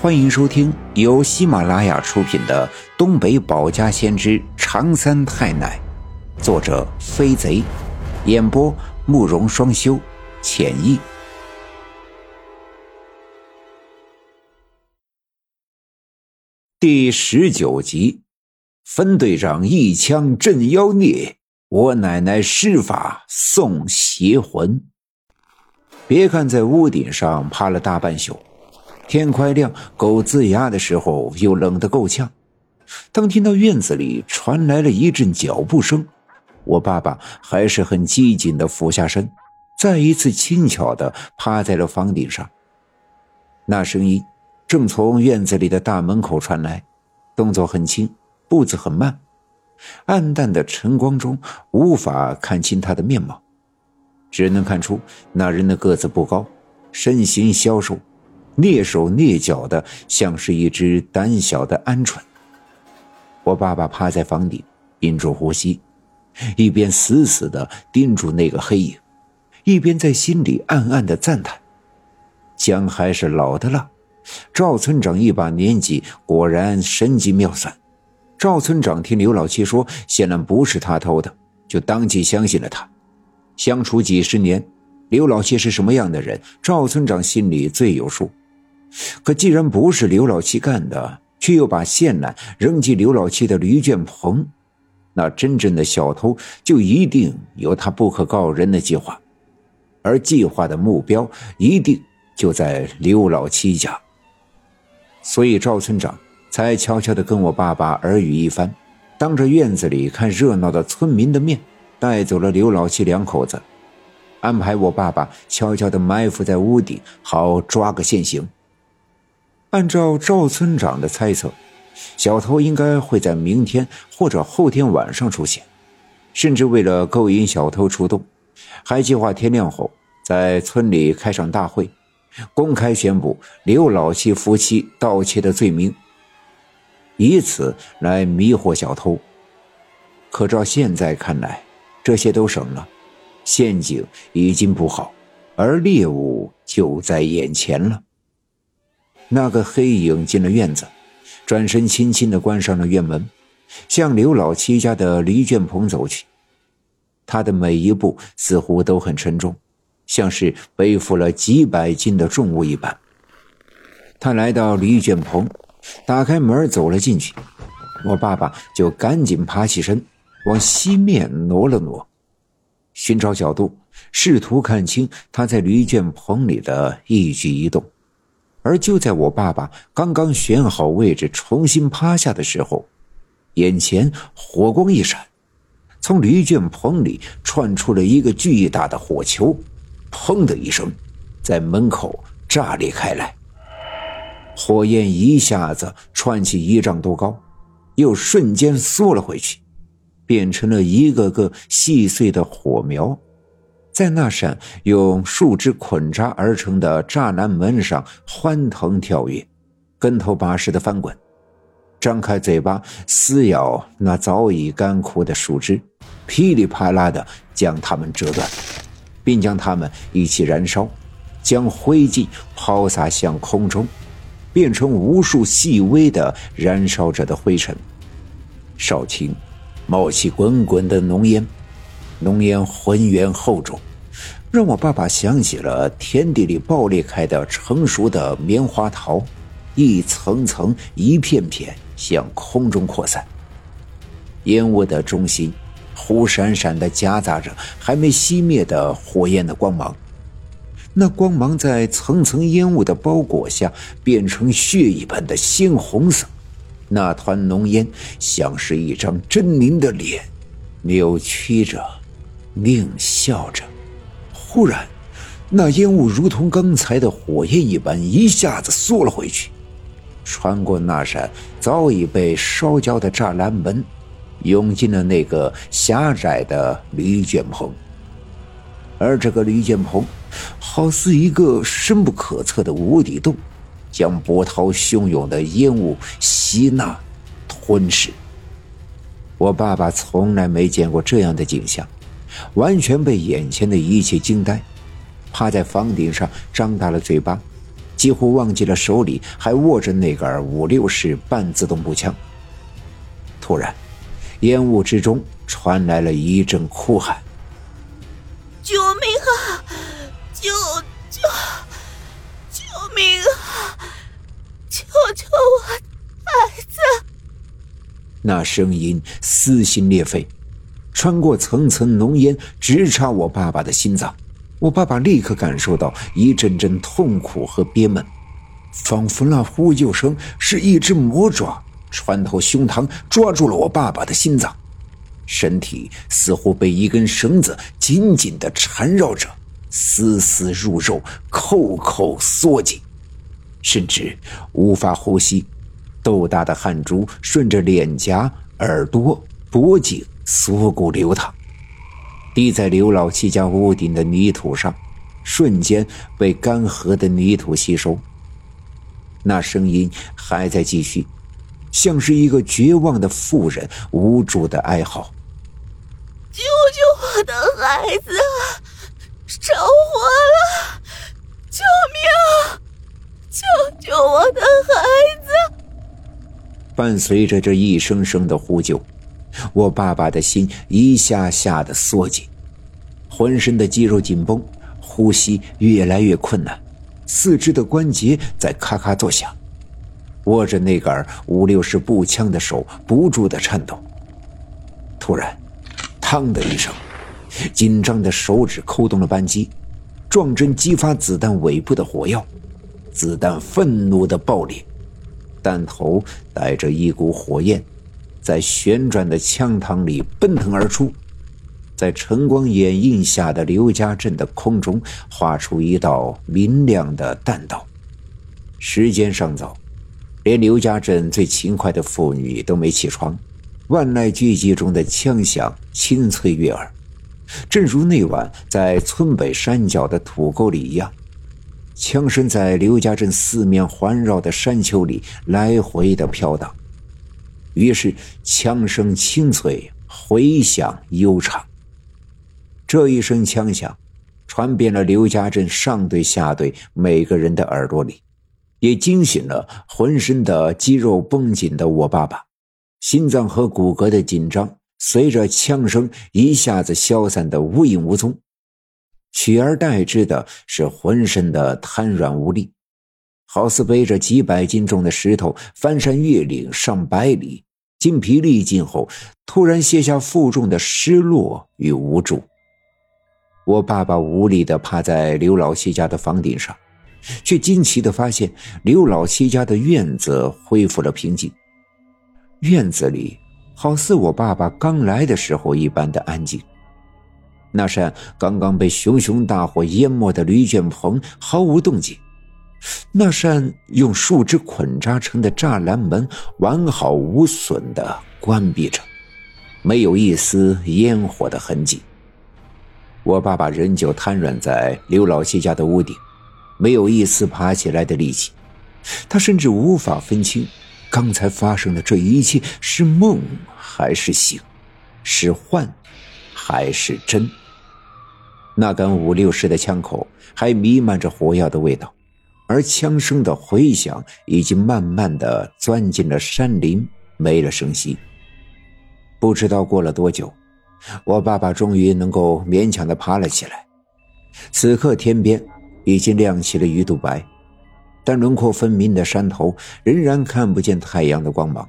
欢迎收听由喜马拉雅出品的《东北保家先知长三太奶》，作者飞贼，演播慕容双修，浅意。第十九集，分队长一枪镇妖孽，我奶奶施法送邪魂。别看在屋顶上趴了大半宿。天快亮，狗呲牙的时候又冷得够呛。当听到院子里传来了一阵脚步声，我爸爸还是很机警的俯下身，再一次轻巧的趴在了房顶上。那声音正从院子里的大门口传来，动作很轻，步子很慢，暗淡的晨光中无法看清他的面貌，只能看出那人的个子不高，身形消瘦。蹑手蹑脚的，像是一只胆小的鹌鹑。我爸爸趴在房顶，屏住呼吸，一边死死的盯住那个黑影，一边在心里暗暗的赞叹：姜还是老的辣。赵村长一把年纪，果然神机妙算。赵村长听刘老七说，显然不是他偷的，就当即相信了他。相处几十年，刘老七是什么样的人，赵村长心里最有数。可既然不是刘老七干的，却又把线缆扔进刘老七的驴圈棚，那真正的小偷就一定有他不可告人的计划，而计划的目标一定就在刘老七家。所以赵村长才悄悄地跟我爸爸耳语一番，当着院子里看热闹的村民的面，带走了刘老七两口子，安排我爸爸悄悄地埋伏在屋顶，好抓个现行。按照赵村长的猜测，小偷应该会在明天或者后天晚上出现，甚至为了勾引小偷出动，还计划天亮后在村里开上大会，公开宣布刘老七夫妻盗窃的罪名，以此来迷惑小偷。可照现在看来，这些都省了，陷阱已经布好，而猎物就在眼前了。那个黑影进了院子，转身轻轻地关上了院门，向刘老七家的驴圈棚走去。他的每一步似乎都很沉重，像是背负了几百斤的重物一般。他来到驴圈棚，打开门走了进去，我爸爸就赶紧爬起身，往西面挪了挪，寻找角度，试图看清他在驴圈棚里的一举一动。而就在我爸爸刚刚选好位置重新趴下的时候，眼前火光一闪，从驴圈棚里窜出了一个巨大的火球，砰的一声，在门口炸裂开来。火焰一下子窜起一丈多高，又瞬间缩了回去，变成了一个个细碎的火苗。在那扇用树枝捆扎而成的栅栏门上欢腾跳跃，跟头把式的翻滚，张开嘴巴撕咬那早已干枯的树枝，噼里啪啦的将它们折断，并将它们一起燃烧，将灰烬抛洒向空中，变成无数细微的燃烧着的灰尘。少顷，冒起滚滚的浓烟，浓烟浑圆厚重。让我爸爸想起了田地里爆裂开的成熟的棉花桃，一层层、一片片向空中扩散。烟雾的中心，忽闪闪的夹杂着还没熄灭的火焰的光芒。那光芒在层层烟雾的包裹下，变成血一般的鲜红色。那团浓烟像是一张狰狞的脸，扭曲着，狞笑着。突然，那烟雾如同刚才的火焰一般，一下子缩了回去，穿过那扇早已被烧焦的栅栏门，涌进了那个狭窄的驴圈棚。而这个驴圈棚，好似一个深不可测的无底洞，将波涛汹涌的烟雾吸纳、吞噬。我爸爸从来没见过这样的景象。完全被眼前的一切惊呆，趴在房顶上张大了嘴巴，几乎忘记了手里还握着那杆五六式半自动步枪。突然，烟雾之中传来了一阵哭喊：“救命啊！救救救命啊！救救我孩子！”那声音撕心裂肺，穿过层层浓烟，直插我爸爸的心脏。我爸爸立刻感受到一阵阵痛苦和憋闷，仿佛那呼救声是一只魔爪穿透胸膛，抓住了我爸爸的心脏，身体似乎被一根绳子紧紧地缠绕着，丝丝入肉，扣扣缩紧，甚至无法呼吸，豆大的汗珠顺着脸颊、耳朵、脖颈、锁骨流淌。滴在刘老七家屋顶的泥土上，瞬间被干涸的泥土吸收。那声音还在继续，像是一个绝望的妇人无助的哀嚎：“救救我的孩子！着火了！救命！救救我的孩子！”伴随着这一声声的呼救。我爸爸的心一下下的缩紧，浑身的肌肉紧绷，呼吸越来越困难，四肢的关节在咔咔作响，握着那杆五六式步枪的手不住的颤抖。突然，嘡的一声，紧张的手指扣动了扳机，撞针激发子弹尾部的火药，子弹愤怒的爆裂，弹头带着一股火焰。在旋转的枪膛里奔腾而出，在晨光掩映下的刘家镇的空中画出一道明亮的弹道。时间尚早，连刘家镇最勤快的妇女都没起床，万籁俱寂中的枪响清脆悦耳，正如那晚在村北山脚的土沟里一样。枪声在刘家镇四面环绕的山丘里来回的飘荡。于是，枪声清脆，回响悠长。这一声枪响，传遍了刘家镇上队下队每个人的耳朵里，也惊醒了浑身的肌肉绷紧的我爸爸。心脏和骨骼的紧张随着枪声一下子消散的无影无踪，取而代之的是浑身的瘫软无力，好似背着几百斤重的石头翻山越岭上百里。精疲力尽后，突然卸下负重的失落与无助。我爸爸无力地趴在刘老七家的房顶上，却惊奇地发现刘老七家的院子恢复了平静。院子里好似我爸爸刚来的时候一般的安静。那扇刚刚被熊熊大火淹没的驴圈棚毫无动静。那扇用树枝捆扎成的栅栏门完好无损的关闭着，没有一丝烟火的痕迹。我爸爸仍旧瘫软在刘老七家的屋顶，没有一丝爬起来的力气。他甚至无法分清，刚才发生的这一切是梦还是醒，是幻还是真。那杆五六式的枪口还弥漫着火药的味道。而枪声的回响已经慢慢的钻进了山林，没了声息。不知道过了多久，我爸爸终于能够勉强的爬了起来。此刻天边已经亮起了鱼肚白，但轮廓分明的山头仍然看不见太阳的光芒。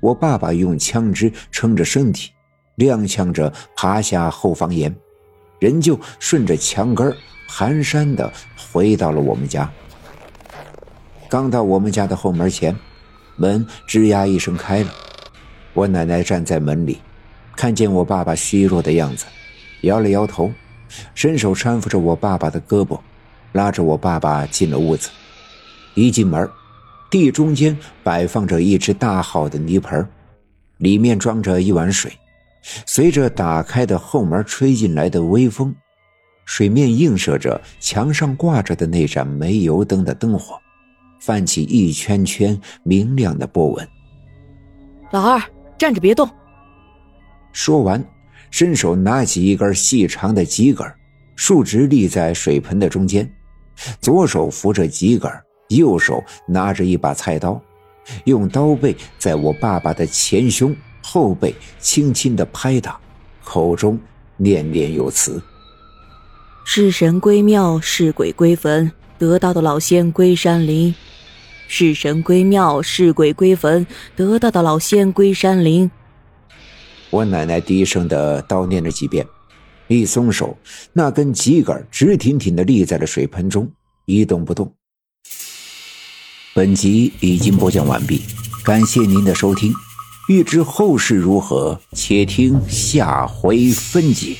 我爸爸用枪支撑着身体，踉跄着爬下后房檐，人就顺着墙根蹒跚的回到了我们家。刚到我们家的后门前，门吱呀一声开了。我奶奶站在门里，看见我爸爸虚弱的样子，摇了摇头，伸手搀扶着我爸爸的胳膊，拉着我爸爸进了屋子。一进门，地中间摆放着一只大号的泥盆，里面装着一碗水。随着打开的后门吹进来的微风。水面映射着墙上挂着的那盏煤油灯的灯火，泛起一圈圈明亮的波纹。老二，站着别动。说完，伸手拿起一根细长的桔梗，竖直立在水盆的中间，左手扶着桔梗，右手拿着一把菜刀，用刀背在我爸爸的前胸、后背轻轻的拍打，口中念念有词：“是神归庙，是鬼归坟，得道的老仙归山林；是神归庙，是鬼归坟，得道的老仙归山林。”我奶奶低声的叨念了几遍，一松手，那根秸秆直挺挺的立在了水盆中，一动不动。本集已经播讲完毕，感谢您的收听。欲知后事如何，且听下回分解。